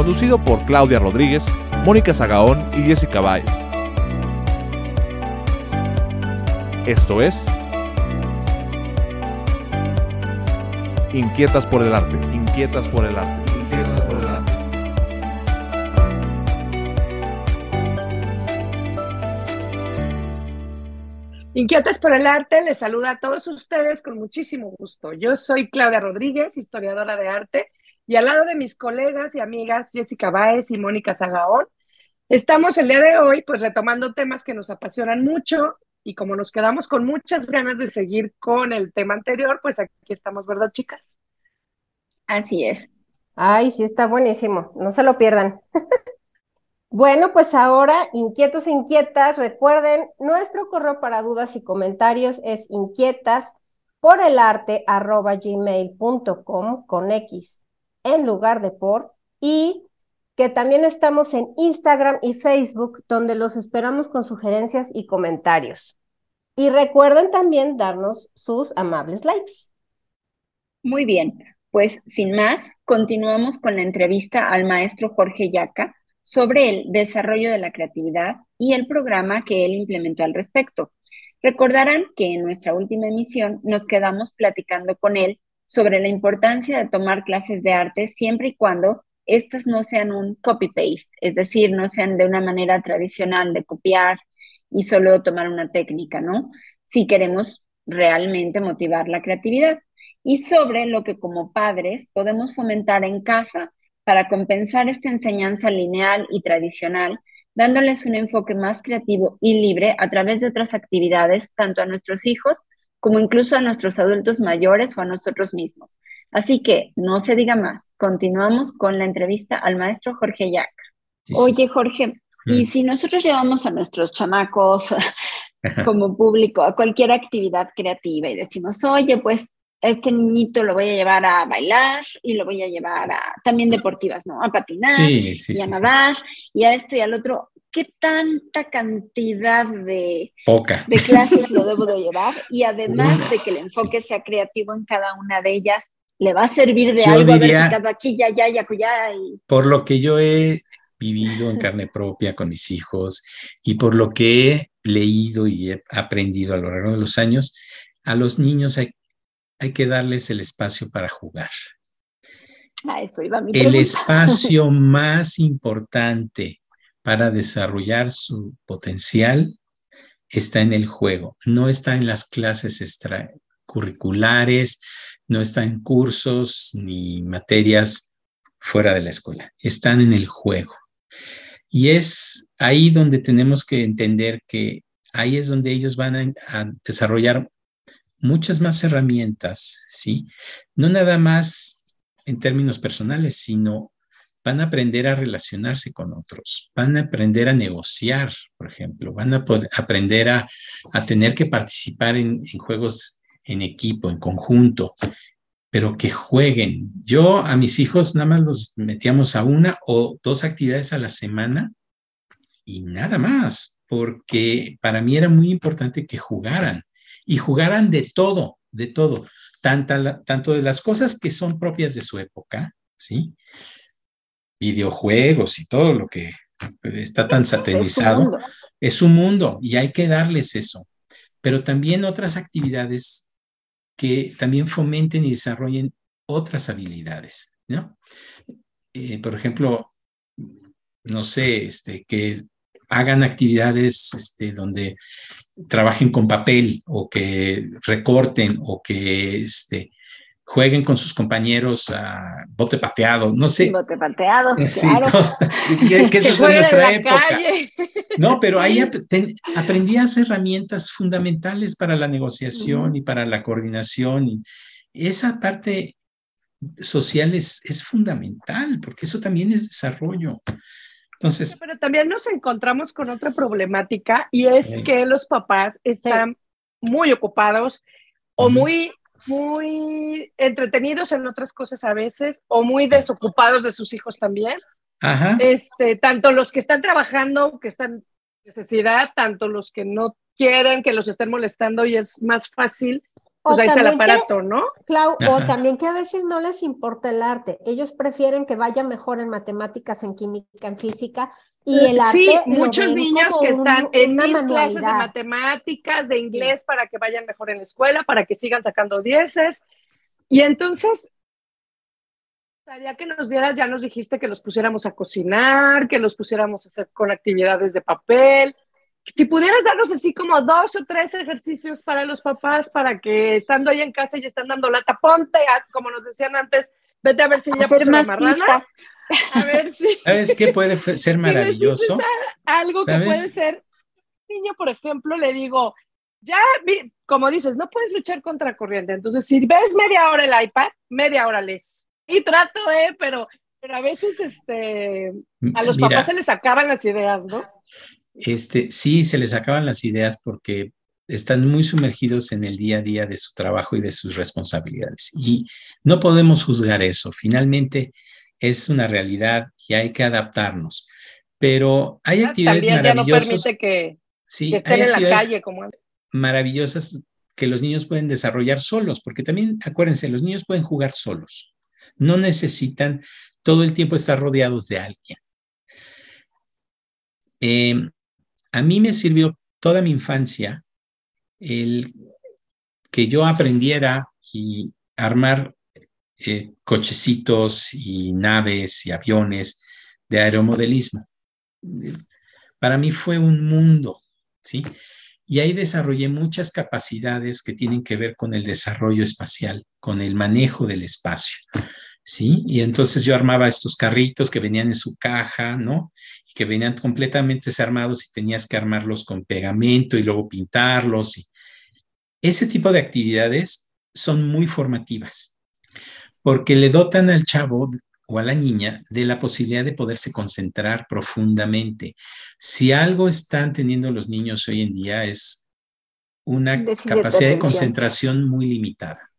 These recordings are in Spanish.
Conducido por Claudia Rodríguez, Mónica Zagaón y Jessica Báez. Esto es Inquietas por el arte, inquietas por el arte. Inquietas por el arte, les saluda a todos ustedes con muchísimo gusto. Yo soy Claudia Rodríguez, historiadora de arte, y al lado de mis colegas y amigas Jessica Báez y Mónica Zagaón, estamos el día de hoy pues retomando temas que nos apasionan mucho y como nos quedamos con muchas ganas de seguir con el tema anterior, pues aquí estamos, ¿verdad, chicas? Así es. Ay, sí, está buenísimo, no se lo pierdan. Bueno, pues ahora, inquietos e inquietas, recuerden, nuestro correo para dudas y comentarios es inquietas por el arte arroba gmail.com con X en lugar de por y que también estamos en Instagram y Facebook donde los esperamos con sugerencias y comentarios. Y recuerden también darnos sus amables likes. Muy bien, pues sin más, continuamos con la entrevista al maestro Jorge Yaca sobre el desarrollo de la creatividad y el programa que él implementó al respecto. Recordarán que en nuestra última emisión nos quedamos platicando con él sobre la importancia de tomar clases de arte siempre y cuando estas no sean un copy-paste, es decir, no sean de una manera tradicional de copiar y solo tomar una técnica, ¿no? Si queremos realmente motivar la creatividad. Y sobre lo que como padres podemos fomentar en casa para compensar esta enseñanza lineal y tradicional, dándoles un enfoque más creativo y libre a través de otras actividades, tanto a nuestros hijos como incluso a nuestros adultos mayores o a nosotros mismos. Así que no se diga más, continuamos con la entrevista al maestro Jorge Yac. Oye, Jorge, y si nosotros llevamos a nuestros chamacos como público a cualquier actividad creativa y decimos, oye, pues este niñito lo voy a llevar a bailar y lo voy a llevar a también deportivas, ¿no? A patinar y a nadar y a esto y al otro. ¿Qué tanta cantidad de, Poca. de clases lo debo de llevar? Y además de que el enfoque sea creativo en cada una de ellas, ¿le va a servir de algo diría, aquí, ya, ya, ya, ya? Y... Por lo que yo he vivido en carne propia con mis hijos y por lo que he leído y he aprendido a lo largo de los años, a los niños hay hay que darles el espacio para jugar. A eso iba mi el espacio más importante para desarrollar su potencial está en el juego, no está en las clases extracurriculares, no está en cursos ni materias fuera de la escuela, están en el juego. Y es ahí donde tenemos que entender que ahí es donde ellos van a, a desarrollar muchas más herramientas, ¿sí? No nada más en términos personales, sino van a aprender a relacionarse con otros, van a aprender a negociar, por ejemplo, van a aprender a, a, tener que participar en, en juegos en equipo, en conjunto, pero que jueguen. Yo a mis hijos nada más los metíamos a una o dos actividades a la semana y nada más, porque para mí era muy importante que jugaran y jugaran de todo, de todo, tanto, tanto de las cosas que son propias de su época, ¿sí? Videojuegos y todo lo que está tan satanizado, es su mundo y hay que darles eso, pero también otras actividades que también fomenten y desarrollen otras habilidades, ¿no? Eh, por ejemplo, no sé, este, que hagan actividades este, donde trabajen con papel o que recorten o que este, jueguen con sus compañeros a bote pateado, no sé. Bote pateado, sí, claro. que, eso es nuestra época. No, pero ahí aprendí a hacer herramientas fundamentales para la negociación y para la coordinación. Y esa parte social es, es fundamental, porque eso también es desarrollo. Entonces, pero también nos encontramos con otra problemática y es que los papás están muy ocupados o muy muy entretenidos en otras cosas a veces o muy desocupados de sus hijos también. Ajá. Este, tanto los que están trabajando, que están en necesidad, tanto los que no quieren que los estén molestando y es más fácil. Pues ahí está el aparato, ¿no? Clau, o también que a veces no les importa el arte. Ellos prefieren que vaya mejor en matemáticas, en química, en física, y el arte sí, muchos niños que están en mil clases de matemáticas, de inglés, para que vayan mejor en la escuela, para que sigan sacando dieces. Y entonces, gustaría que nos dieras, ya nos dijiste que los pusiéramos a cocinar, que los pusiéramos a hacer con actividades de papel. Si pudieras darnos así como dos o tres ejercicios para los papás, para que estando ahí en casa y están dando lata, ponte, como nos decían antes, vete a ver si ya puso la marrana. A ver si. ¿Sabes qué puede ser maravilloso? algo que puede ser. Niño, por ejemplo, le digo, ya, como dices, no puedes luchar contra corriente. Entonces, si ves media hora el iPad, media hora les. Y trato de, pero, pero a veces este, a los papás se les acaban las ideas, ¿no? Este, sí, se les acaban las ideas porque están muy sumergidos en el día a día de su trabajo y de sus responsabilidades. Y no podemos juzgar eso. Finalmente, es una realidad y hay que adaptarnos. Pero hay actividades maravillosas. que, sí, estén en la calle como maravillosas que los niños pueden desarrollar solos, porque también acuérdense, los niños pueden jugar solos. No necesitan todo el tiempo estar rodeados de alguien. Em, a mí me sirvió toda mi infancia el que yo aprendiera y armar eh, cochecitos y naves y aviones de aeromodelismo. Para mí fue un mundo, ¿sí? Y ahí desarrollé muchas capacidades que tienen que ver con el desarrollo espacial, con el manejo del espacio, ¿sí? Y entonces yo armaba estos carritos que venían en su caja, ¿no? Y que venían completamente desarmados y tenías que armarlos con pegamento y luego pintarlos. Y ese tipo de actividades son muy formativas porque le dotan al chavo o a la niña de la posibilidad de poderse concentrar profundamente. Si algo están teniendo los niños hoy en día es una capacidad de concentración muy limitada.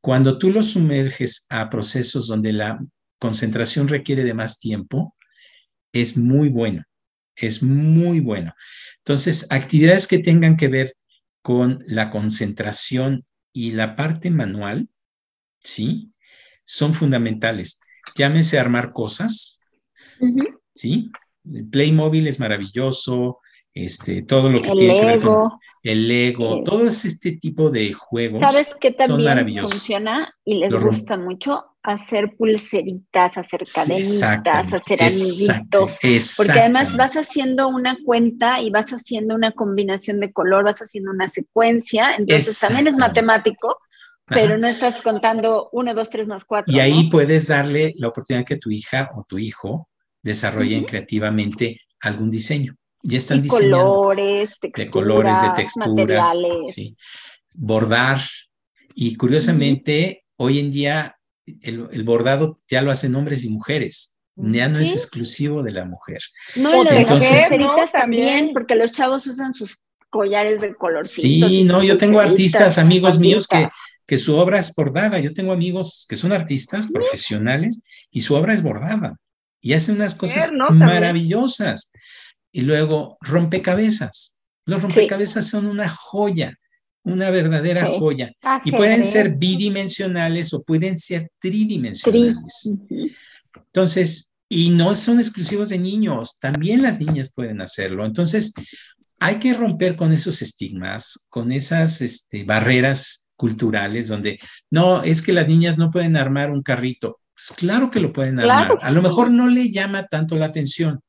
Cuando tú los sumerges a procesos donde la concentración requiere de más tiempo, es muy bueno, es muy bueno. Entonces, actividades que tengan que ver con la concentración y la parte manual, ¿sí? Son fundamentales. Llámese armar cosas, ¿sí? El Playmobil es maravilloso, este, todo lo que tiene que ver con el Lego, todo este tipo de juegos. ¿Sabes qué también funciona y les gusta mucho? Hacer pulseritas, hacer cadenitas, hacer anillitos. Porque además vas haciendo una cuenta y vas haciendo una combinación de color, vas haciendo una secuencia, entonces también es matemático pero no estás contando uno, dos, tres más cuatro. Y ahí puedes darle la oportunidad que tu hija o tu hijo desarrollen creativamente algún diseño. Ya están y colores, texturas, de colores, de texturas, sí. bordar. Y curiosamente, hoy en día el, bordado ya lo hacen hombres y mujeres. Ya no es exclusivo de la mujer. No, y Entonces, también, porque los chavos usan sus collares de color. Sí, no, yo tengo artistas, amigos míos que que su obra es bordada. Yo tengo amigos que son artistas profesionales y su obra es bordada y hacen unas cosas maravillosas. Y luego rompecabezas. Los rompecabezas son una joya, una verdadera joya. Y pueden ser bidimensionales o pueden ser tridimensionales. Entonces, y no son exclusivos de niños, también las niñas pueden hacerlo. Entonces, hay que romper con esos estigmas, con esas este, barreras culturales donde, no, es que las niñas no pueden armar un carrito. Pues claro que lo pueden armar. a lo mejor no le llama tanto la atención,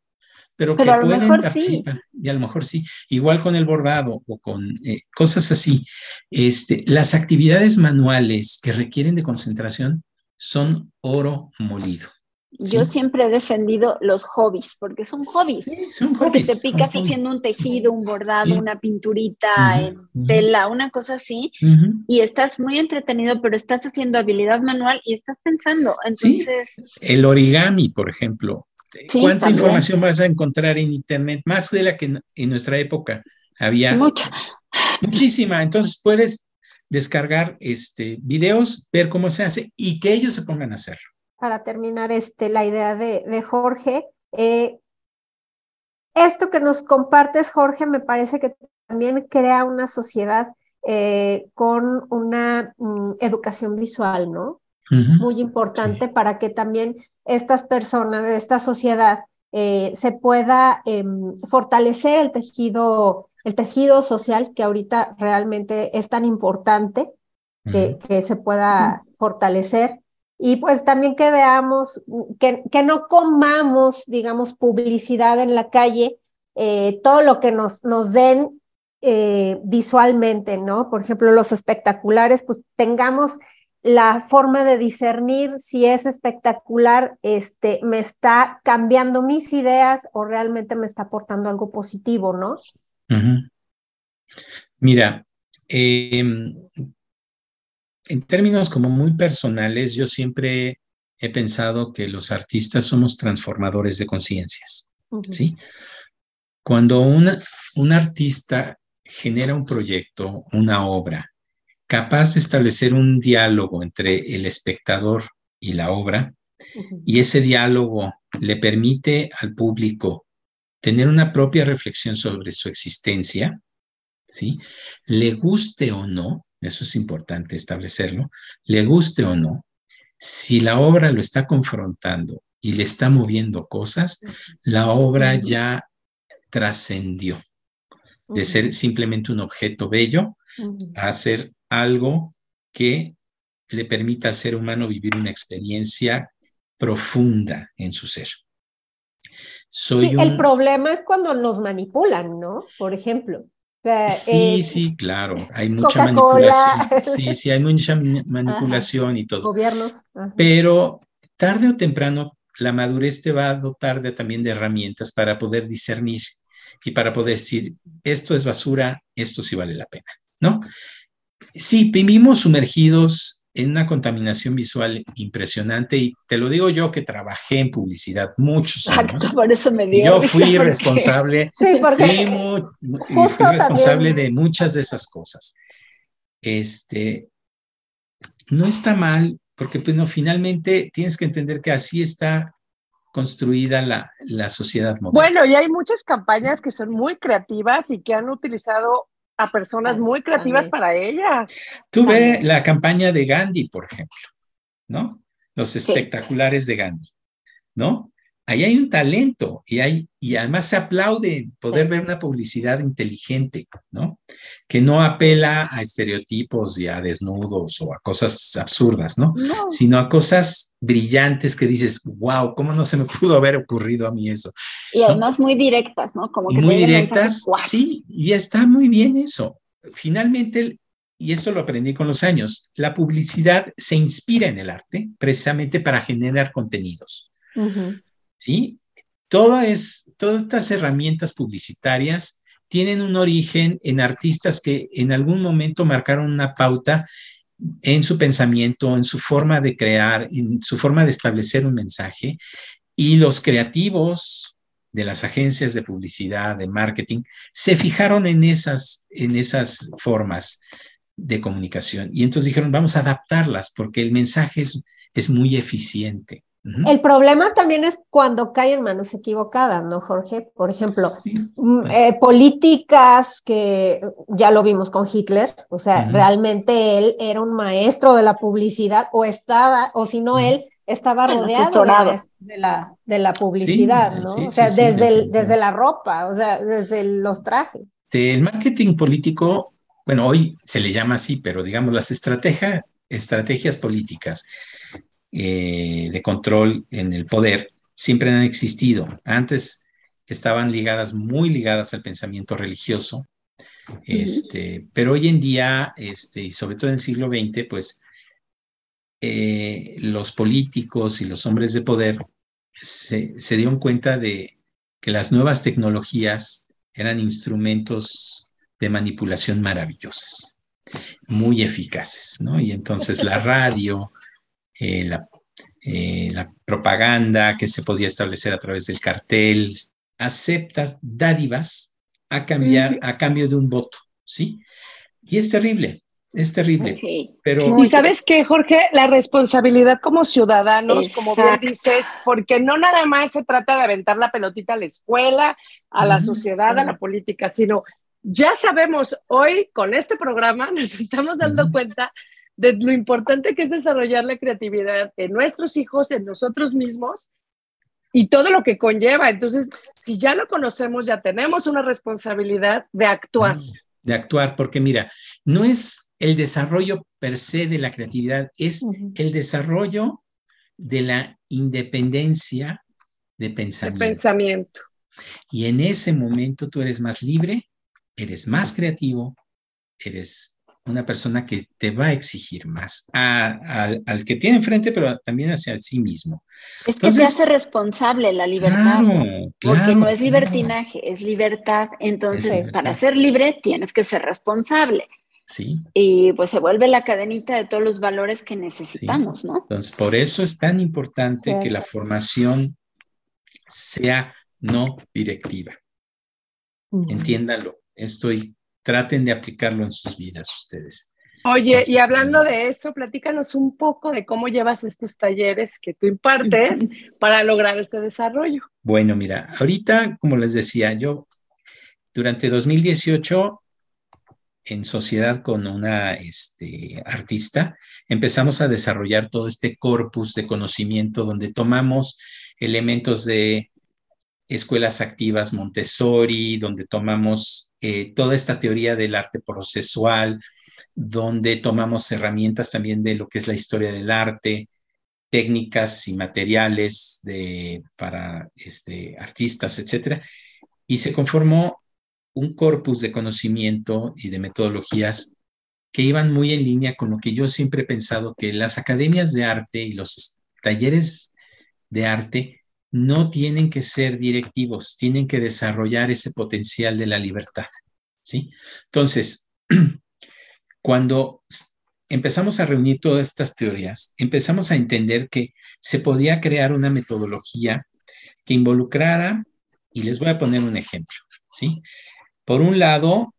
pero, que pueden participar. Y a lo mejor sí. Igual con el bordado o con eh, cosas así. Este, las actividades manuales que requieren de concentración son oro molido. Yo siempre he defendido los hobbies, porque son hobbies. Sí, son hobbies. Porque te picas haciendo un tejido, un bordado, una pinturita en tela, una cosa así, y estás muy entretenido, pero estás haciendo habilidad manual y estás pensando. Entonces. El origami, por ejemplo. ¿Cuánta información vas a encontrar en Internet? Más de la que en nuestra época había. Mucha. Muchísima. Entonces puedes descargar este, videos, ver cómo se hace y que ellos se pongan a hacerlo para terminar este, la idea de, de Jorge. Eh, esto que nos compartes, Jorge, me parece que también crea una sociedad eh, con una mm, educación visual, ¿no? Muy importante para que también estas personas de esta sociedad eh, se pueda em, fortalecer el tejido, el tejido social que ahorita realmente es tan importante que, que se pueda fortalecer y pues también que veamos, que, que no comamos, digamos, publicidad en la calle, eh, todo lo que nos, nos den eh, visualmente, ¿no? Por ejemplo, los espectaculares, pues tengamos la forma de discernir si es espectacular, este, me está cambiando mis ideas o realmente me está aportando algo positivo, ¿no? Mira, eh, en términos como muy personales, yo siempre he pensado que los artistas somos transformadores de conciencias, ¿sí? Cuando un artista genera un proyecto, una obra, capaz de establecer un diálogo entre el espectador y la obra, y ese diálogo le permite al público tener una propia reflexión sobre su existencia, ¿sí? Le guste o no, eso es importante establecerlo, le guste o no, si la obra lo está confrontando y le está moviendo cosas, la obra ya trascendió. De ser simplemente un objeto bello a ser algo que le permita al ser humano vivir una experiencia profunda en su ser. Soy El problema es cuando nos manipulan, ¿no? Por ejemplo sí, eh, sí, claro, hay mucha manipulación. Sí, sí, hay mucha manipulación y todo. Gobiernos. Pero tarde o temprano la madurez te va a dotar de, también de herramientas para poder discernir y para poder decir, esto es basura, esto sí vale la pena, ¿no? Sí, vivimos sumergidos en una contaminación visual impresionante y te lo digo yo que trabajé en publicidad muchos años. Exacto, por eso me dio. Yo fui responsable, sí, fui, fui responsable de muchas de esas cosas. Este, no está mal, porque pues no, finalmente tienes que entender que así está construida la, la sociedad moderna. Bueno, y hay muchas campañas que son muy creativas y que han utilizado a personas muy creativas para ellas. Tú ve la campaña de Gandhi, por ejemplo, ¿no? Los espectaculares de Gandhi, ¿no? Ahí hay un talento y, hay, y además se aplaude poder ver una publicidad inteligente, ¿no? Que no apela a estereotipos y a desnudos o a cosas absurdas, ¿no? Sino a cosas brillantes que dices, wow, ¿cómo no se me pudo haber ocurrido a mí eso? Y además muy directas, ¿no? Como que muy directas, sí, y está muy bien eso. Finalmente, y esto lo aprendí con los años, la publicidad se inspira en el arte precisamente para generar contenidos. ¿Sí? Todas, todas estas herramientas publicitarias tienen un origen en artistas que en algún momento marcaron una pauta en su pensamiento, en su forma de crear, en su forma de establecer un mensaje. Y los creativos de las agencias de publicidad, de marketing, se fijaron en esas, en esas formas de comunicación. Y entonces dijeron, vamos a adaptarlas porque el mensaje es, es muy eficiente. El problema también es cuando cae en manos equivocadas, ¿no, Jorge? Por ejemplo, mm, pues. eh, políticas que ya lo vimos con Hitler, o sea, realmente él era un maestro de la publicidad o estaba, o si no, él estaba rodeado de la, de la publicidad, ¿no? o sea, desde, desde la ropa, o sea, desde los trajes. El marketing político, bueno, hoy se le llama así, pero digamos las estrategias políticas eh, de control en el poder siempre han existido. Antes estaban ligadas, muy ligadas al pensamiento religioso, este, pero hoy en día, este, y sobre todo en el siglo XX, pues eh, los políticos y los hombres de poder se, se dieron cuenta de que las nuevas tecnologías eran instrumentos de manipulación maravillosas, muy eficaces, ¿no? Y entonces la radio, eh, la, eh, la, propaganda que se podía establecer a través del cartel, aceptas dádivas a cambiar, a cambio de un voto, ¿sí? Y es terrible, es terrible. Pero... Y sabes que, Jorge, la responsabilidad como ciudadanos, como bien dices, porque no nada más se trata de aventar la pelotita a la escuela, a la sociedad, a la política, sino ya sabemos hoy con este programa, nos estamos dando cuenta de lo importante que es desarrollar la creatividad en nuestros hijos, en nosotros mismos y todo lo que conlleva. Entonces, si ya lo conocemos, ya tenemos una responsabilidad de actuar. De actuar, porque mira, no es el desarrollo per se de la creatividad, es el desarrollo de la independencia de pensamiento. de pensamiento. Y en ese momento tú eres más libre, eres más creativo, eres una persona que te va a exigir más al que tiene enfrente, pero también hacia sí mismo. Es que te hace responsable la libertad, porque no es libertinaje, es libertad. Entonces, para ser libre tienes que ser responsable. Sí. Y pues se vuelve la cadenita de todos los valores que necesitamos, ¿no? Entonces, por eso es tan importante que la formación sea no directiva. Entiéndalo, estoy traten de aplicarlo en sus vidas ustedes. Oye, y hablando de eso, platícanos un poco de cómo llevas estos talleres que tú impartes para lograr este desarrollo. Bueno, mira, ahorita, como les decía, yo durante 2018, en sociedad con una este, artista, empezamos a desarrollar todo este corpus de conocimiento donde tomamos elementos de escuelas activas Montessori, donde tomamos eh, toda esta teoría del arte procesual, donde tomamos herramientas también de lo que es la historia del arte, técnicas y materiales de, para este, artistas, etc. Y se conformó un corpus de conocimiento y de metodologías que iban muy en línea con lo que yo siempre he pensado que las academias de arte y los talleres de arte no tienen que ser directivos, tienen que desarrollar ese potencial de la libertad, ¿sí? Entonces, cuando empezamos a reunir todas estas teorías, empezamos a entender que se podía crear una metodología que involucrara, y les voy a poner un ejemplo, ¿sí? Por un lado,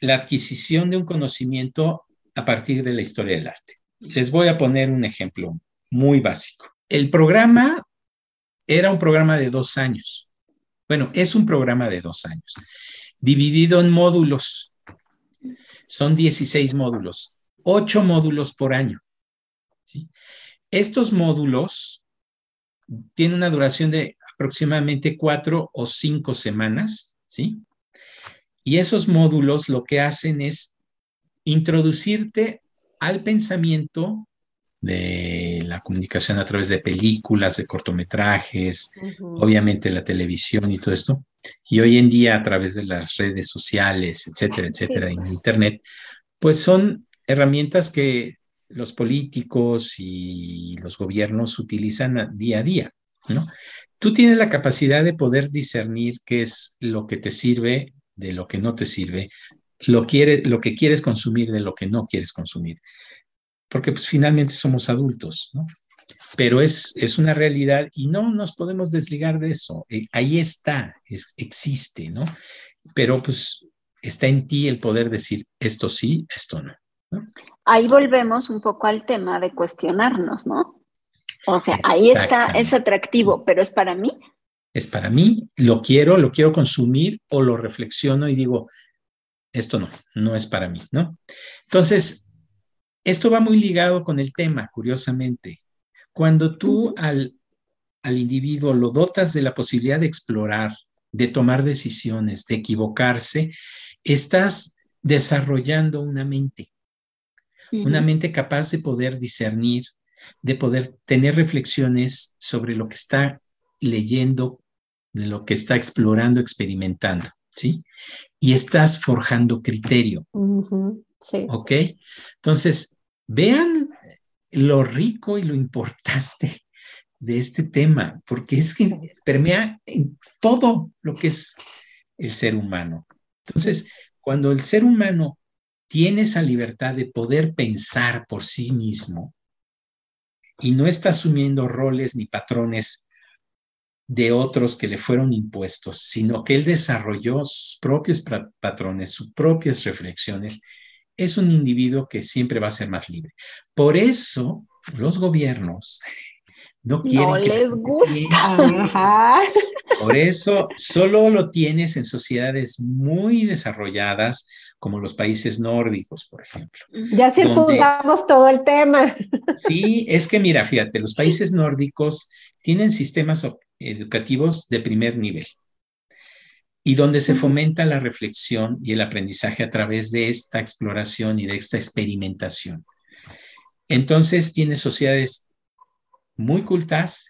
la adquisición de un conocimiento a partir de la historia del arte. Les voy a poner un ejemplo muy básico. El programa era un programa de dos años. Bueno, es un programa de dos años, dividido en módulos. Son 16 módulos, ocho módulos por año. Estos módulos tienen una duración de aproximadamente cuatro o cinco semanas, ¿sí? Y esos módulos lo que hacen es introducirte al pensamiento de la comunicación a través de películas, de cortometrajes, obviamente la televisión y todo esto. Y hoy en día a través de las redes sociales, etcétera, etcétera, en Internet, pues son herramientas que los políticos y los gobiernos utilizan día a día, ¿no? Tú tienes la capacidad de poder discernir qué es lo que te sirve de lo que no te sirve, lo, quiere, lo que quieres consumir de lo que no quieres consumir porque pues finalmente somos adultos, ¿no? Pero es, es una realidad y no nos podemos desligar de eso. Eh, ahí está, existe, ¿no? Pero pues está en ti el poder decir esto sí, esto no. Ahí volvemos un poco al tema de cuestionarnos, ¿no? O sea, ahí está, es atractivo, pero es para mí. Es para mí, lo quiero, lo quiero consumir o lo reflexiono y digo, esto no, no es para mí, ¿no? Entonces, esto va muy ligado con el tema, curiosamente. Cuando tú al, al individuo lo dotas de la posibilidad de explorar, de tomar decisiones, de equivocarse, estás desarrollando una mente, una mente capaz de poder discernir, de poder tener reflexiones sobre lo que está leyendo, de lo que está explorando, experimentando, ¿sí? Y estás forjando criterio. Sí. ¿Ok? Entonces, vean lo rico y lo importante de este tema, porque es que permea en todo lo que es el ser humano. Entonces, cuando el ser humano tiene esa libertad de poder pensar por sí mismo y no está asumiendo roles ni patrones de otros que le fueron impuestos, sino que él desarrolló sus propios patrones, sus propias reflexiones, es un individuo que siempre va a ser más libre. Por eso los gobiernos no quieren no que les gusta. Por eso solo lo tienes en sociedades muy desarrolladas como los países nórdicos, por ejemplo. Ya circundamos todo el tema. Sí, es que mira, fíjate, los países nórdicos tienen sistemas educativos de primer nivel y donde se fomenta la reflexión y el aprendizaje a través de esta exploración y de esta experimentación. Entonces, tiene sociedades muy cultas,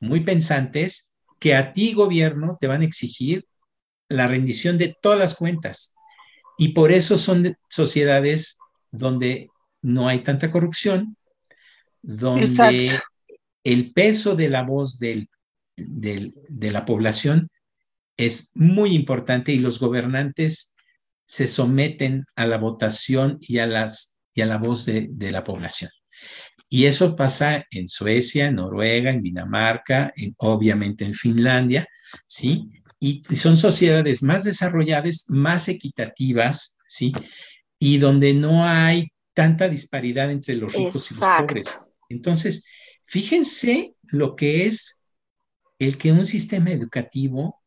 muy pensantes, que a ti, gobierno, te van a exigir la rendición de todas las cuentas. Y por eso son sociedades donde no hay tanta corrupción, donde Exacto. el peso de la voz del, del, de la población es muy importante y los gobernantes se someten a la votación y a, las, y a la voz de, de la población. Y eso pasa en Suecia, en Noruega, en Dinamarca, en, obviamente en Finlandia, ¿sí? Y son sociedades más desarrolladas, más equitativas, ¿sí? Y donde no hay tanta disparidad entre los ricos Exacto. y los pobres. Entonces, fíjense lo que es el que un sistema educativo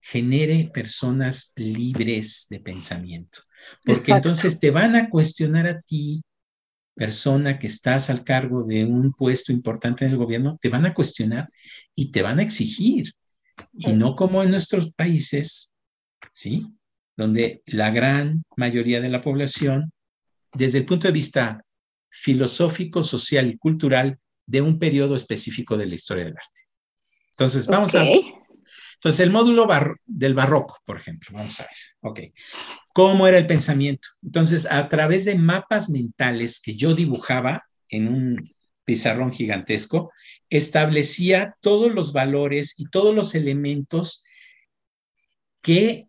genere personas libres de pensamiento. Porque Exacto. entonces te van a cuestionar a ti, persona que estás al cargo de un puesto importante en el gobierno, te van a cuestionar y te van a exigir. Y no como en nuestros países, ¿sí? Donde la gran mayoría de la población, desde el punto de vista filosófico, social y cultural, de un periodo específico de la historia del arte. Entonces, vamos okay. a entonces, el módulo bar del barroco, por ejemplo, vamos a ver, ok. ¿Cómo era el pensamiento? Entonces, a través de mapas mentales que yo dibujaba en un pizarrón gigantesco, establecía todos los valores y todos los elementos que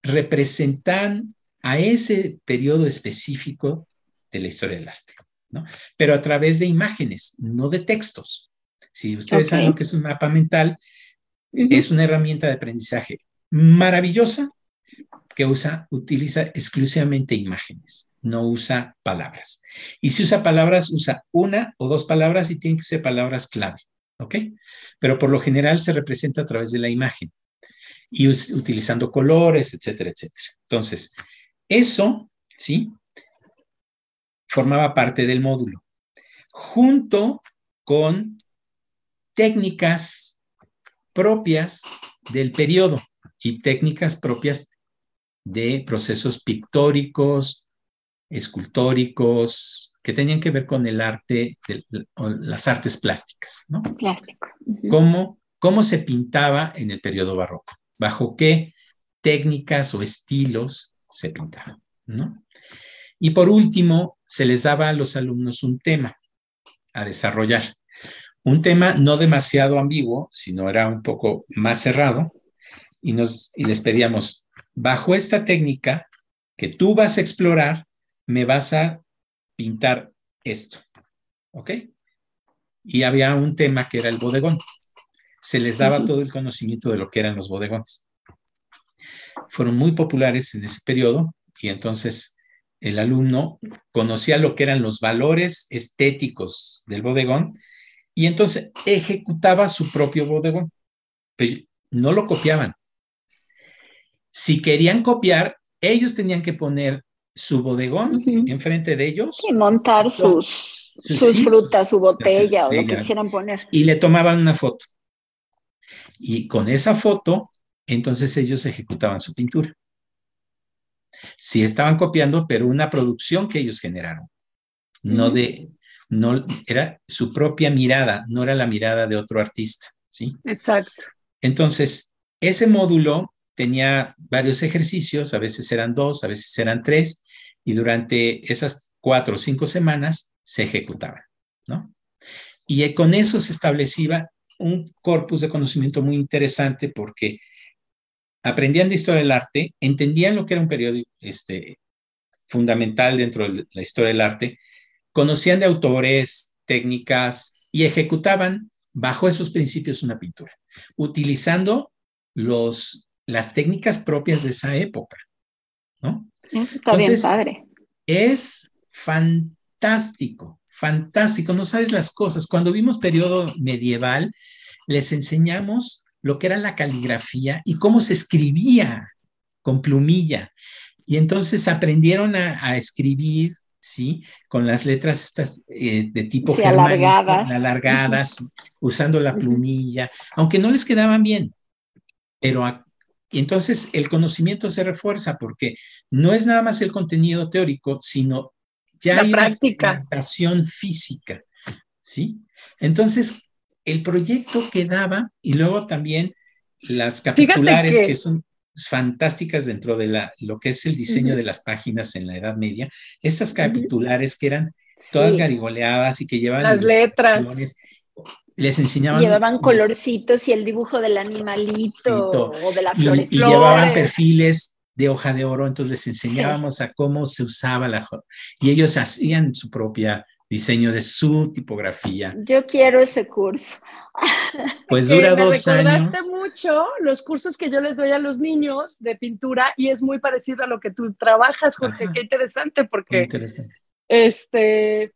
representan a ese periodo específico de la historia del arte, ¿no? Pero a través de imágenes, no de textos. Si ustedes okay. saben lo que es un mapa mental, Es una herramienta de aprendizaje maravillosa que usa, utiliza exclusivamente imágenes, no usa palabras. Y si usa palabras, usa una o dos palabras y tienen que ser palabras clave, ¿ok? Pero por lo general se representa a través de la imagen y utilizando colores, etcétera, etcétera. Entonces, eso, ¿sí? Formaba parte del módulo, junto con técnicas propias del periodo y técnicas propias de procesos pictóricos, escultóricos, que tenían que ver con el arte, de, las artes plásticas, ¿no? Plástico. Uh -huh. ¿Cómo, ¿Cómo se pintaba en el periodo barroco? ¿Bajo qué técnicas o estilos se pintaba? ¿no? Y por último, se les daba a los alumnos un tema a desarrollar un tema no demasiado ambiguo, sino era un poco más cerrado, y, nos, y les pedíamos, bajo esta técnica que tú vas a explorar, me vas a pintar esto, ¿ok? Y había un tema que era el bodegón. Se les daba todo el conocimiento de lo que eran los bodegones. Fueron muy populares en ese periodo y entonces el alumno conocía lo que eran los valores estéticos del bodegón y entonces ejecutaba su propio bodegón. Pero no lo copiaban. Si querían copiar, ellos tenían que poner su bodegón uh -huh. enfrente de ellos. Y montar sus, sus, sus sí, frutas, su botella o lo que quisieran poner. Y le tomaban una foto. Y con esa foto, entonces ellos ejecutaban su pintura. Sí estaban copiando, pero una producción que ellos generaron, no de no era su propia mirada, no era la mirada de otro artista, ¿sí? Exacto. Entonces, ese módulo tenía varios ejercicios, a veces eran dos, a veces eran tres, y durante esas cuatro o cinco semanas se ejecutaban, ¿no? Y con eso se establecía un corpus de conocimiento muy interesante porque aprendían de historia del arte, entendían lo que era un periodo este, fundamental dentro de la historia del arte, conocían de autores, técnicas y ejecutaban bajo esos principios una pintura, utilizando los, las técnicas propias de esa época, ¿no? Eso está bien padre. Es fantástico, fantástico, no sabes las cosas. Cuando vimos periodo medieval, les enseñamos lo que era la caligrafía y cómo se escribía con plumilla. Y entonces aprendieron a, escribir, ¿sí? Con las letras estas eh, de tipo alargadas, alargadas usando la plumilla, aunque no les quedaban bien. Pero entonces el conocimiento se refuerza porque no es nada más el contenido teórico, sino ya la hay práctica. una física, ¿sí? Entonces, el proyecto quedaba y luego también las capitulares que... son fantásticas dentro de la, lo que es el diseño de las páginas en la Edad Media, esas capitulares que eran todas garigoleadas y que llevaban las letras. Les enseñaban. Llevaban colorcitos y el dibujo del animalito o de la flores. Y, llevaban perfiles de hoja de oro, entonces les enseñábamos a cómo se usaba la y ellos hacían su propia diseño de su tipografía. Yo quiero ese curso. Pues dura me dos años. mucho los cursos que yo les doy a los niños de pintura y es muy parecido a lo que tú trabajas, Jorge. Qué interesante porque interesante. este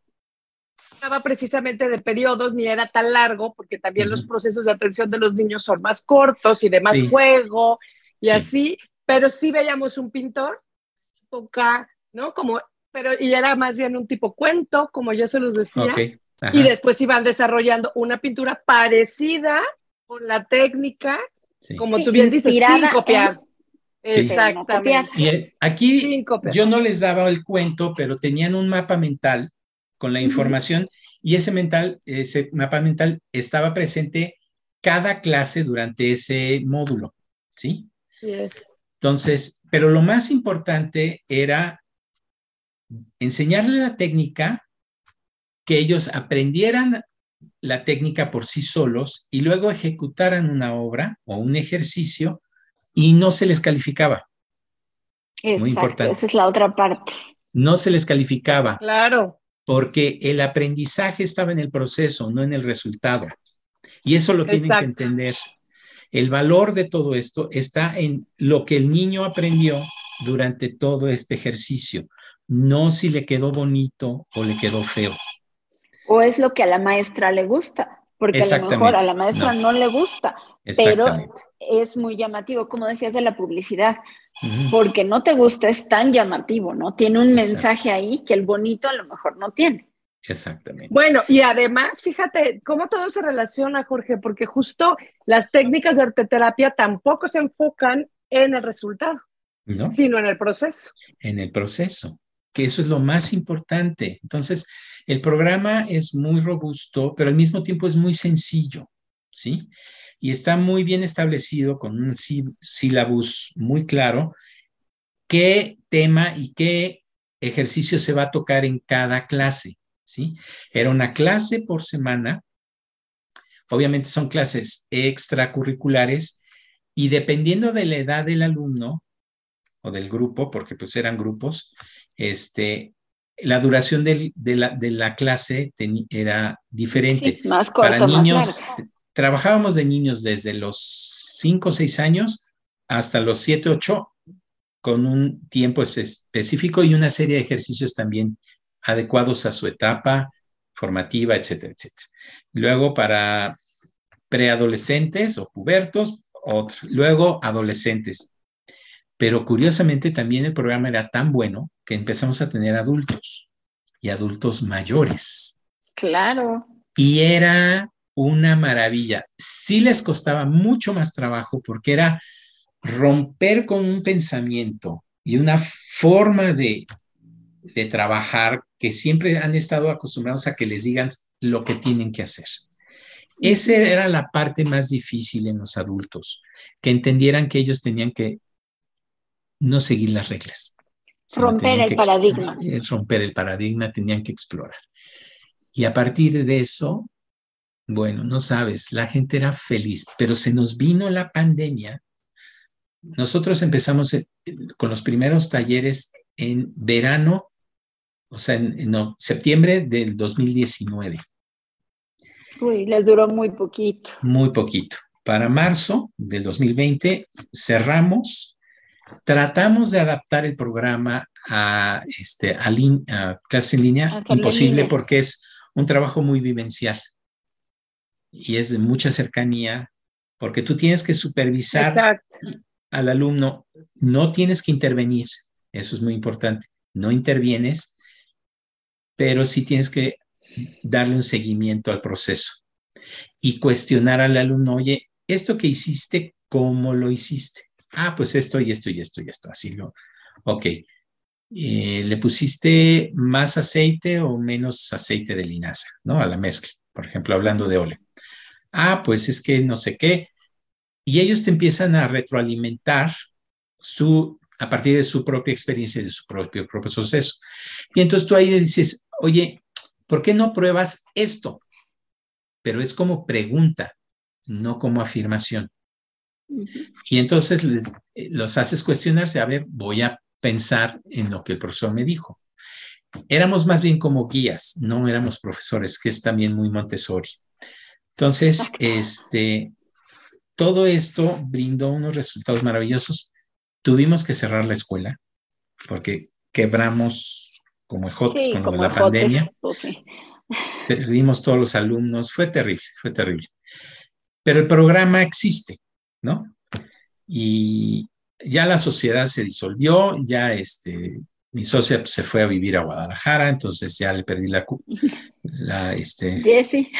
estaba precisamente de periodos ni era tan largo porque también los procesos de atención de los niños son más cortos y de más juego y así, pero sí veíamos un pintor, época, ¿no? Como pero y era más bien un tipo cuento, como yo se los decía. Y después iban desarrollando una pintura parecida con la técnica, como tú bien dices, sin copiar. Exactamente. Y aquí yo no les daba el cuento, pero tenían un mapa mental con la información y ese mental, ese mapa mental estaba presente cada clase durante ese módulo, ¿sí? Entonces, pero lo más importante era enseñarle la técnica, que ellos aprendieran la técnica por sí solos y luego ejecutaran una obra o un ejercicio y no se les calificaba. Muy importante. Esa es la otra parte. No se les calificaba. Claro. Porque el aprendizaje estaba en el proceso, no en el resultado. Y eso lo tienen que entender. El valor de todo esto está en lo que el niño aprendió durante todo este ejercicio no si le quedó bonito o le quedó feo. O es lo que a la maestra le gusta, porque a lo mejor a la maestra no, le gusta, pero es muy llamativo, como decías de la publicidad, porque no te gusta es tan llamativo, ¿no? Tiene un mensaje ahí que el bonito a lo mejor no tiene. Exactamente. Bueno, y además, fíjate cómo todo se relaciona, Jorge, porque justo las técnicas de arteterapia tampoco se enfocan en el resultado, sino en el proceso. En el proceso que eso es lo más importante. Entonces, el programa es muy robusto, pero al mismo tiempo es muy sencillo, ¿sí? Y está muy bien establecido con un sílabus muy claro qué tema y qué ejercicio se va a tocar en cada clase, ¿sí? Era una clase por semana. Obviamente son clases extracurriculares y dependiendo de la edad del alumno o del grupo, porque pues eran grupos, este, la duración de, la, clase era diferente. más Para niños, trabajábamos de niños desde los 5 o 6 años hasta los 7, 8, con un tiempo específico y una serie de ejercicios también adecuados a su etapa formativa, etcétera, etcétera. Luego para preadolescentes o pubertos, luego adolescentes. Pero curiosamente también el programa era tan bueno que empezamos a tener adultos y adultos mayores. Claro. Y era una maravilla. Sí les costaba mucho más trabajo porque era romper con un pensamiento y una forma de, de trabajar que siempre han estado acostumbrados a que les digan lo que tienen que hacer. Esa era la parte más difícil en los adultos, que entendieran que ellos tenían que no seguir las reglas. Romper el paradigma. Romper el paradigma, tenían que explorar. Y a partir de eso, bueno, no sabes, la gente era feliz, pero se nos vino la pandemia. Nosotros empezamos eh, con los primeros talleres en verano, o sea, en, septiembre del 2019. Uy, les duró muy poquito. Muy poquito. Para marzo del 2020 cerramos, tratamos de adaptar el programa a, este, a, clase en línea, imposible porque es un trabajo muy vivencial y es de mucha cercanía, porque tú tienes que supervisar al alumno, no tienes que intervenir, eso es muy importante, no intervienes, pero sí tienes que darle un seguimiento al proceso y cuestionar al alumno, oye, esto que hiciste, ¿cómo lo hiciste? Ah, pues esto y esto y esto y esto, así lo, ok. Eh, ¿Le pusiste más aceite o menos aceite de linaza, ¿no? A la mezcla, por ejemplo, hablando de óleo. Ah, pues es que no sé qué. Y ellos te empiezan a retroalimentar su, a partir de su propia experiencia y de su propio, propio proceso. Y entonces tú ahí dices, oye, ¿por qué no pruebas esto? Pero es como pregunta, no como afirmación. Y entonces les, eh, los haces cuestionarse, a ver, voy a pensar en lo que el profesor me dijo. Éramos más bien como guías, no éramos profesores, que es también muy Montessori. Entonces, este, todo esto brindó unos resultados maravillosos. Tuvimos que cerrar la escuela porque quebramos como ejotes con la pandemia. Pues Perdimos todos los alumnos, fue terrible, fue terrible. Pero el programa existe, ¿no? Y ya la sociedad se disolvió, ya este, mi socia pues, se fue a vivir a Guadalajara, entonces ya le perdí la, la este. Jessy.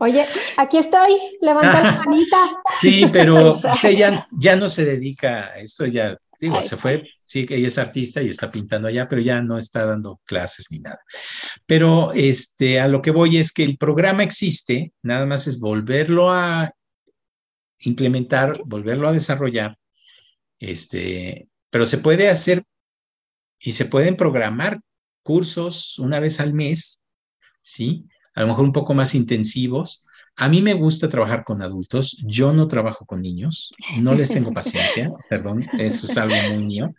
Oye, aquí estoy, levanta la manita. Sí, pero ella ya no se dedica a esto, ya digo, se fue, sí, ella es artista y está pintando allá, pero ya no está dando clases ni nada. Pero este, a lo que voy es que el programa existe, nada más es volverlo a implementar, volverlo a desarrollar, este, pero se puede hacer y se pueden programar cursos una vez al mes, ¿sí? A lo mejor un poco más intensivos. A mí me gusta trabajar con adultos, yo no trabajo con niños, no les tengo paciencia, perdón, eso es algo muy mío.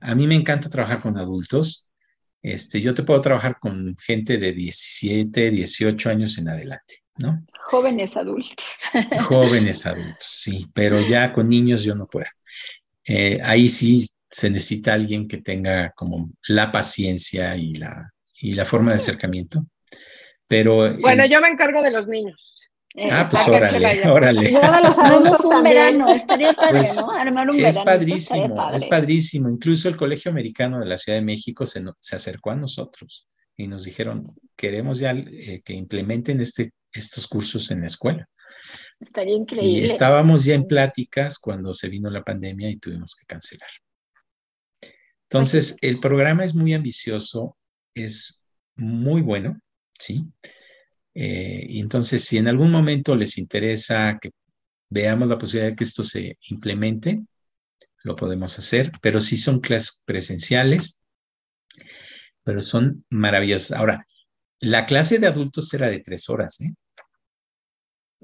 A mí me encanta trabajar con adultos. Este, yo te puedo trabajar con gente de 17, 18 años en adelante, ¿no? Jóvenes adultos. Jóvenes adultos, sí, pero ya con niños yo no puedo. Eh, ahí sí se necesita alguien que tenga como la paciencia y la, y la forma de acercamiento. Pero, bueno, yo me encargo de los niños. Ah, pues órale, órale. Los un verano, estaría padre, pues, ¿no? Armar un es Padrísimo, Es padrísimo, Incluso el Colegio Americano de la Ciudad de México se, se acercó a nosotros y nos dijeron, queremos ya eh, que implementen este, estos cursos en la escuela. Estaría increíble. Y estábamos ya en pláticas cuando se vino la pandemia y tuvimos que cancelar. Entonces, el programa es muy ambicioso, es muy bueno, ¿sí? Eh, y entonces, si en algún momento les interesa que veamos la posibilidad de que esto se implemente, lo podemos hacer, pero sí son clases presenciales, pero son maravillosas. Ahora, la clase de adultos era de tres horas, ¿eh?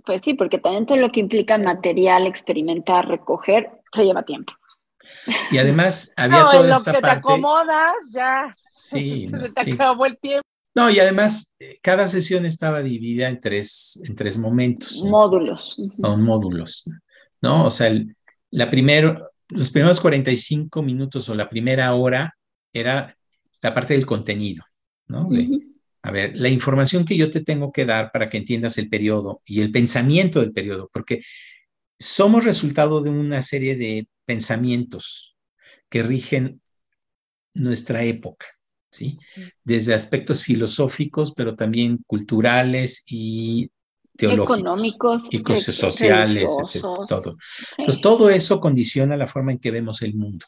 Pues sí, porque también todo lo que implica material, experimentar, recoger, se lleva tiempo. Y además había no, toda en lo que te acomodas, ya. Sí. se te acabó el tiempo. No, y además eh, cada sesión estaba dividida en tres, en tres momentos. Módulos. ¿no? módulos. ¿No? O sea, la primero, los primeros 45 minutos o la primera hora era la parte del contenido, ¿no? a ver, la información que yo te tengo que dar para que entiendas el periodo y el pensamiento del periodo, porque somos resultado de una serie de pensamientos que rigen nuestra época, ¿sí? Desde aspectos filosóficos, pero también culturales y teológicos. Económicos. Y sociales, etc. Todo. Entonces, todo eso condiciona la forma en que vemos el mundo.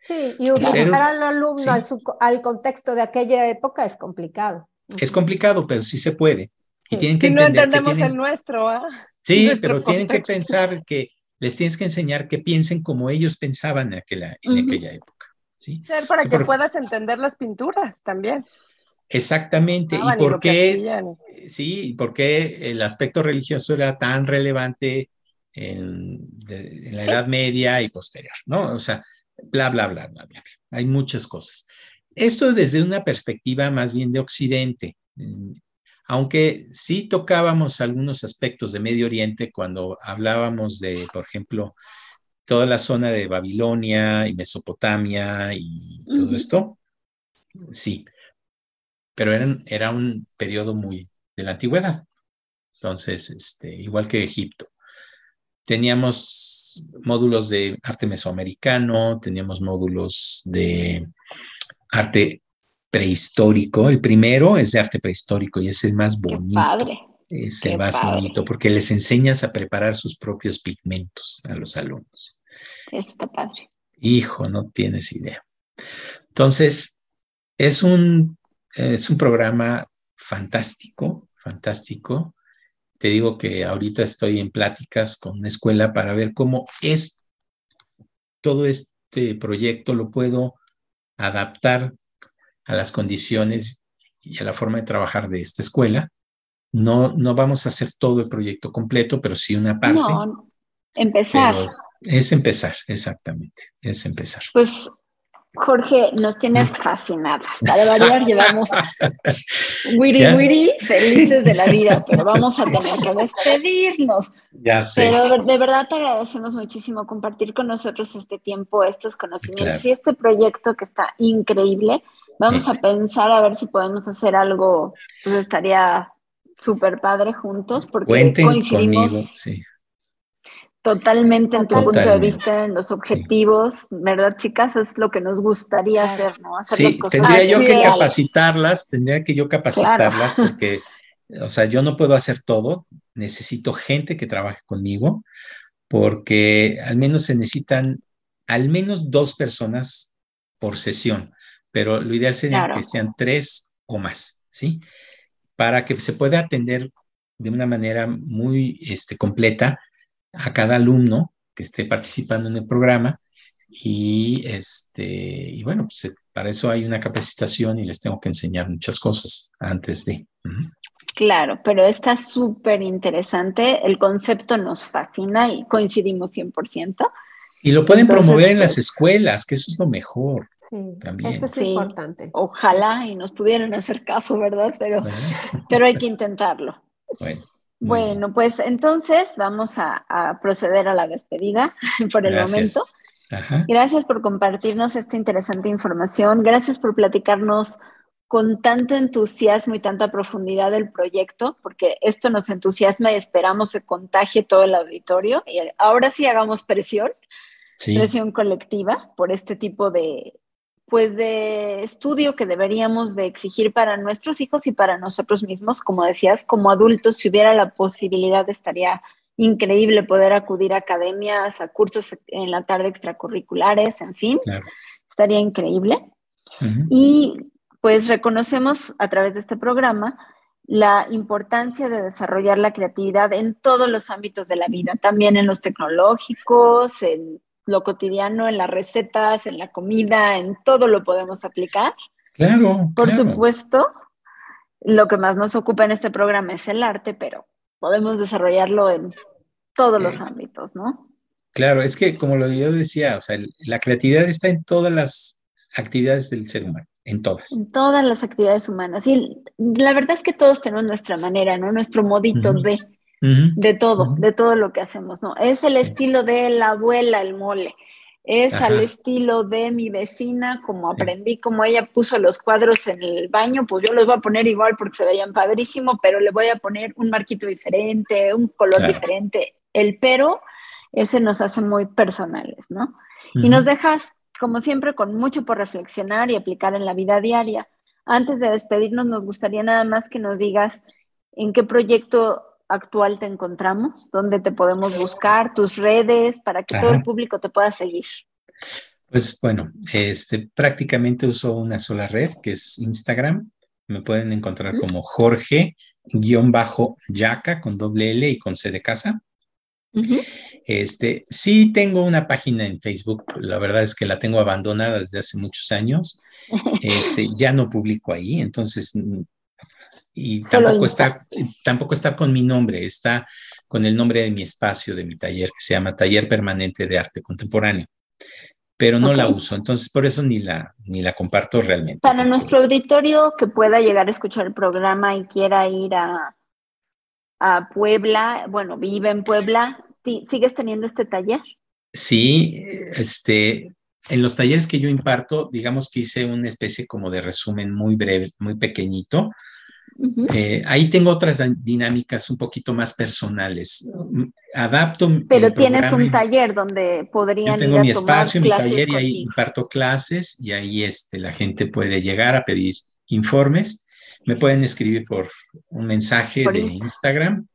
Sí, y ubicar al alumno al, contexto de aquella época es complicado. Es complicado, pero sí se puede. Y tienen que si no entendemos el nuestro. ¿ah? Sí, pero tienen que pensar que les tienes que enseñar que piensen como ellos pensaban en aquella, en aquella época. ¿Sí? Ser para que puedas entender las pinturas también. Exactamente. ¿Y por qué? Sí, por qué el aspecto religioso era tan relevante en, la Edad Media y posterior, ¿no? O sea, bla, bla, bla, bla, bla. Hay muchas cosas. Esto desde una perspectiva más bien de Occidente, aunque sí tocábamos algunos aspectos de Medio Oriente cuando hablábamos de, por ejemplo, toda la zona de Babilonia y Mesopotamia y todo esto, sí, pero era un periodo muy de la antigüedad. Entonces, este, igual que Egipto. Teníamos módulos de arte mesoamericano, teníamos módulos de arte prehistórico. El primero es de arte prehistórico y es el más bonito. padre. Es el más bonito porque les enseñas a preparar sus propios pigmentos a los alumnos. Eso está padre. Hijo, no tienes idea. Entonces, es un es un programa fantástico, fantástico. Te digo que ahorita estoy en pláticas con una escuela para ver cómo es todo este proyecto, lo puedo adaptar a las condiciones y a la forma de trabajar de esta escuela. No, no vamos a hacer todo el proyecto completo, pero sí una parte. No, empezar. Es empezar, exactamente, es empezar. Pues Jorge, nos tienes fascinadas. Para variar, llevamos wiri wiri, felices de la vida, pero vamos a tener que despedirnos. Ya sé. Pero de verdad te agradecemos muchísimo compartir con nosotros este tiempo, estos conocimientos y este proyecto que está increíble. Vamos a pensar a ver si podemos hacer algo, pues estaría súper padre juntos, porque coincidimos. Conmigo, sí Totalmente en tu punto de vista, en los objetivos, ¿verdad, chicas? Es lo que nos gustaría hacer, ¿no? Hacer sí, tendría yo que capacitarlas, tendría que yo capacitarlas porque, o sea, yo no puedo hacer todo, necesito gente que trabaje conmigo, porque al menos se necesitan al menos dos personas por sesión, pero lo ideal sería que sean tres o más, ¿sí? Para que se pueda atender de una manera muy este, completa a cada alumno que esté participando en el programa. Y este y bueno pues eh, para eso hay una capacitación y les tengo que enseñar muchas cosas antes de claro pero está súper interesante. El concepto nos fascina y coincidimos 100% y lo pueden promover en las pues escuelas que eso es lo mejor también. Esto es importante. Ojalá y nos pudieran hacer caso, ¿verdad? Pero, pero hay que intentarlo. Bueno. Bueno, pues entonces vamos a, proceder a la despedida por el momento. Gracias por compartirnos esta interesante información. Gracias por platicarnos con tanto entusiasmo y tanta profundidad del proyecto, porque esto nos entusiasma y esperamos se contagie todo el auditorio. Y ahora sí hagamos presión, presión colectiva por este tipo de, pues de estudio que deberíamos de exigir para nuestros hijos y para nosotros mismos, como decías, como adultos, si hubiera la posibilidad, estaría increíble poder acudir a academias, a cursos en la tarde extracurriculares, en fin, estaría increíble. Y pues reconocemos a través de este programa la importancia de desarrollar la creatividad en todos los ámbitos de la vida, también en los tecnológicos, en lo cotidiano, en las recetas, en la comida, en todo lo podemos aplicar. Claro. Por supuesto, lo que más nos ocupa en este programa es el arte, pero podemos desarrollarlo en todos los ámbitos, ¿no? Claro, es que como lo yo decía, o sea, la creatividad está en todas las actividades del ser humano, en todas. En todas las actividades humanas. Y la verdad es que todos tenemos nuestra manera, ¿no? Nuestro modito de de todo, de todo lo que hacemos, ¿no? Es el estilo de la abuela, el mole. Es al estilo de mi vecina, como aprendí, como ella puso los cuadros en el baño, pues yo los voy a poner igual porque se veían padrísimo, pero le voy a poner un marquito diferente, un color diferente. El pero, ese nos hace muy personales, ¿no? Y nos dejas, como siempre, con mucho por reflexionar y aplicar en la vida diaria. Antes de despedirnos, nos gustaría nada más que nos digas en qué proyecto actual te encontramos? ¿Dónde te podemos buscar? ¿Tus redes para que todo el público te pueda seguir? Pues bueno, este, prácticamente uso una sola red, que es Instagram. Me pueden encontrar como Jorge-Yaca con doble L y con C de casa. Este, sí tengo una página en Facebook, la verdad es que la tengo abandonada desde hace muchos años. Este, ya no publico ahí, entonces y tampoco está, tampoco está con mi nombre, está con el nombre de mi espacio, de mi taller, que se llama Taller Permanente de Arte Contemporáneo. Pero no la uso, entonces por eso ni la, ni la comparto realmente. Para nuestro auditorio que pueda llegar a escuchar el programa y quiera ir a, a Puebla, bueno, vive en Puebla, ¿sigues teniendo este taller? Sí, este, en los talleres que yo imparto, digamos que hice una especie como de resumen muy breve, muy pequeñito, eh, ahí tengo otras dinámicas un poquito más personales. Adapto. Pero tienes un taller donde podrían. Yo tengo mi espacio, mi taller y ahí imparto clases y ahí este, la gente puede llegar a pedir informes. Me pueden escribir por un mensaje de Instagram,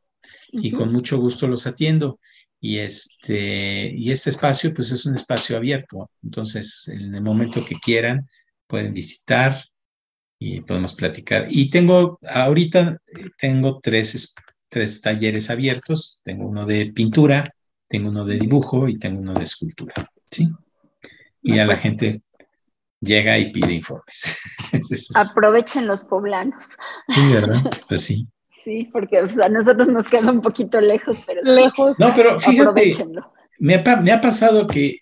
y con mucho gusto los atiendo. Y este, y este espacio, pues es un espacio abierto. Entonces, en el momento que quieran, pueden visitar, y podemos platicar. Y tengo, ahorita tengo tres, tres talleres abiertos. Tengo uno de pintura, tengo uno de dibujo y tengo uno de escultura. ¿sí? Y a la gente llega y pide informes. Aprovechen los poblanos. Sí, ¿verdad? Pues sí. Sí, porque a nosotros nos queda un poquito lejos, pero lejos. No, pero fíjate, me ha, me ha pasado que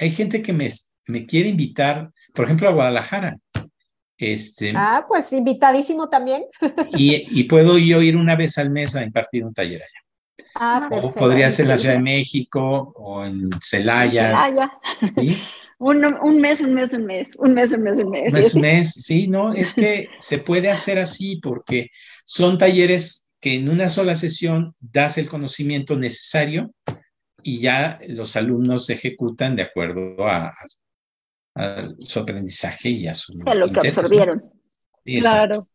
hay gente que me, me quiere invitar, por ejemplo, a Guadalajara. Este, ah, pues invitadísimo también. Y, puedo yo ir una vez al mes a impartir un taller allá. Ah, o podría ser en la Ciudad de México o en Celaya. Celaya. Un, mes, un mes, un mes, un mes, un mes, un mes. Un mes, un mes, sí, no, es que se puede hacer así porque son talleres que en una sola sesión das el conocimiento necesario y ya los alumnos se ejecutan de acuerdo a, a su aprendizaje y a su... a lo que absorbieron. claro.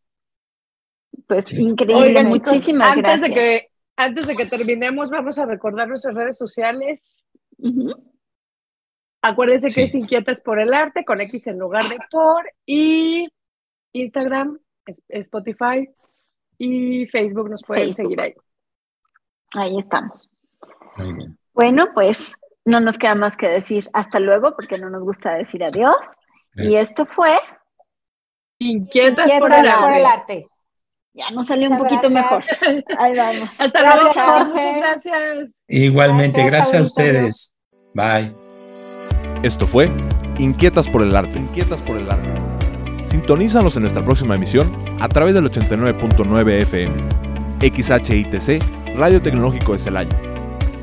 Pues increíble, muchísimas antes gracias. De que, antes de que terminemos, vamos a recordar nuestras redes sociales. Acuérdense que es Inquietas por el Arte, con X en lugar de por, y Instagram, Spotify y Facebook nos pueden seguir ahí. Ahí estamos. Muy bien. Bueno, pues no nos queda más que decir hasta luego porque no nos gusta decir adiós. Y esto fue Inquietas, por, el, arte. Ya nos salió un poquito mejor. Ahí vamos. Hasta luego. Muchas gracias. Igualmente, gracias, a ustedes. Bye. Esto fue Inquietas por el arte. Inquietas por el arte. Sintonízanos en nuestra próxima emisión a través del 89.9 FM. XHITC, Radio Tecnológico de Celaya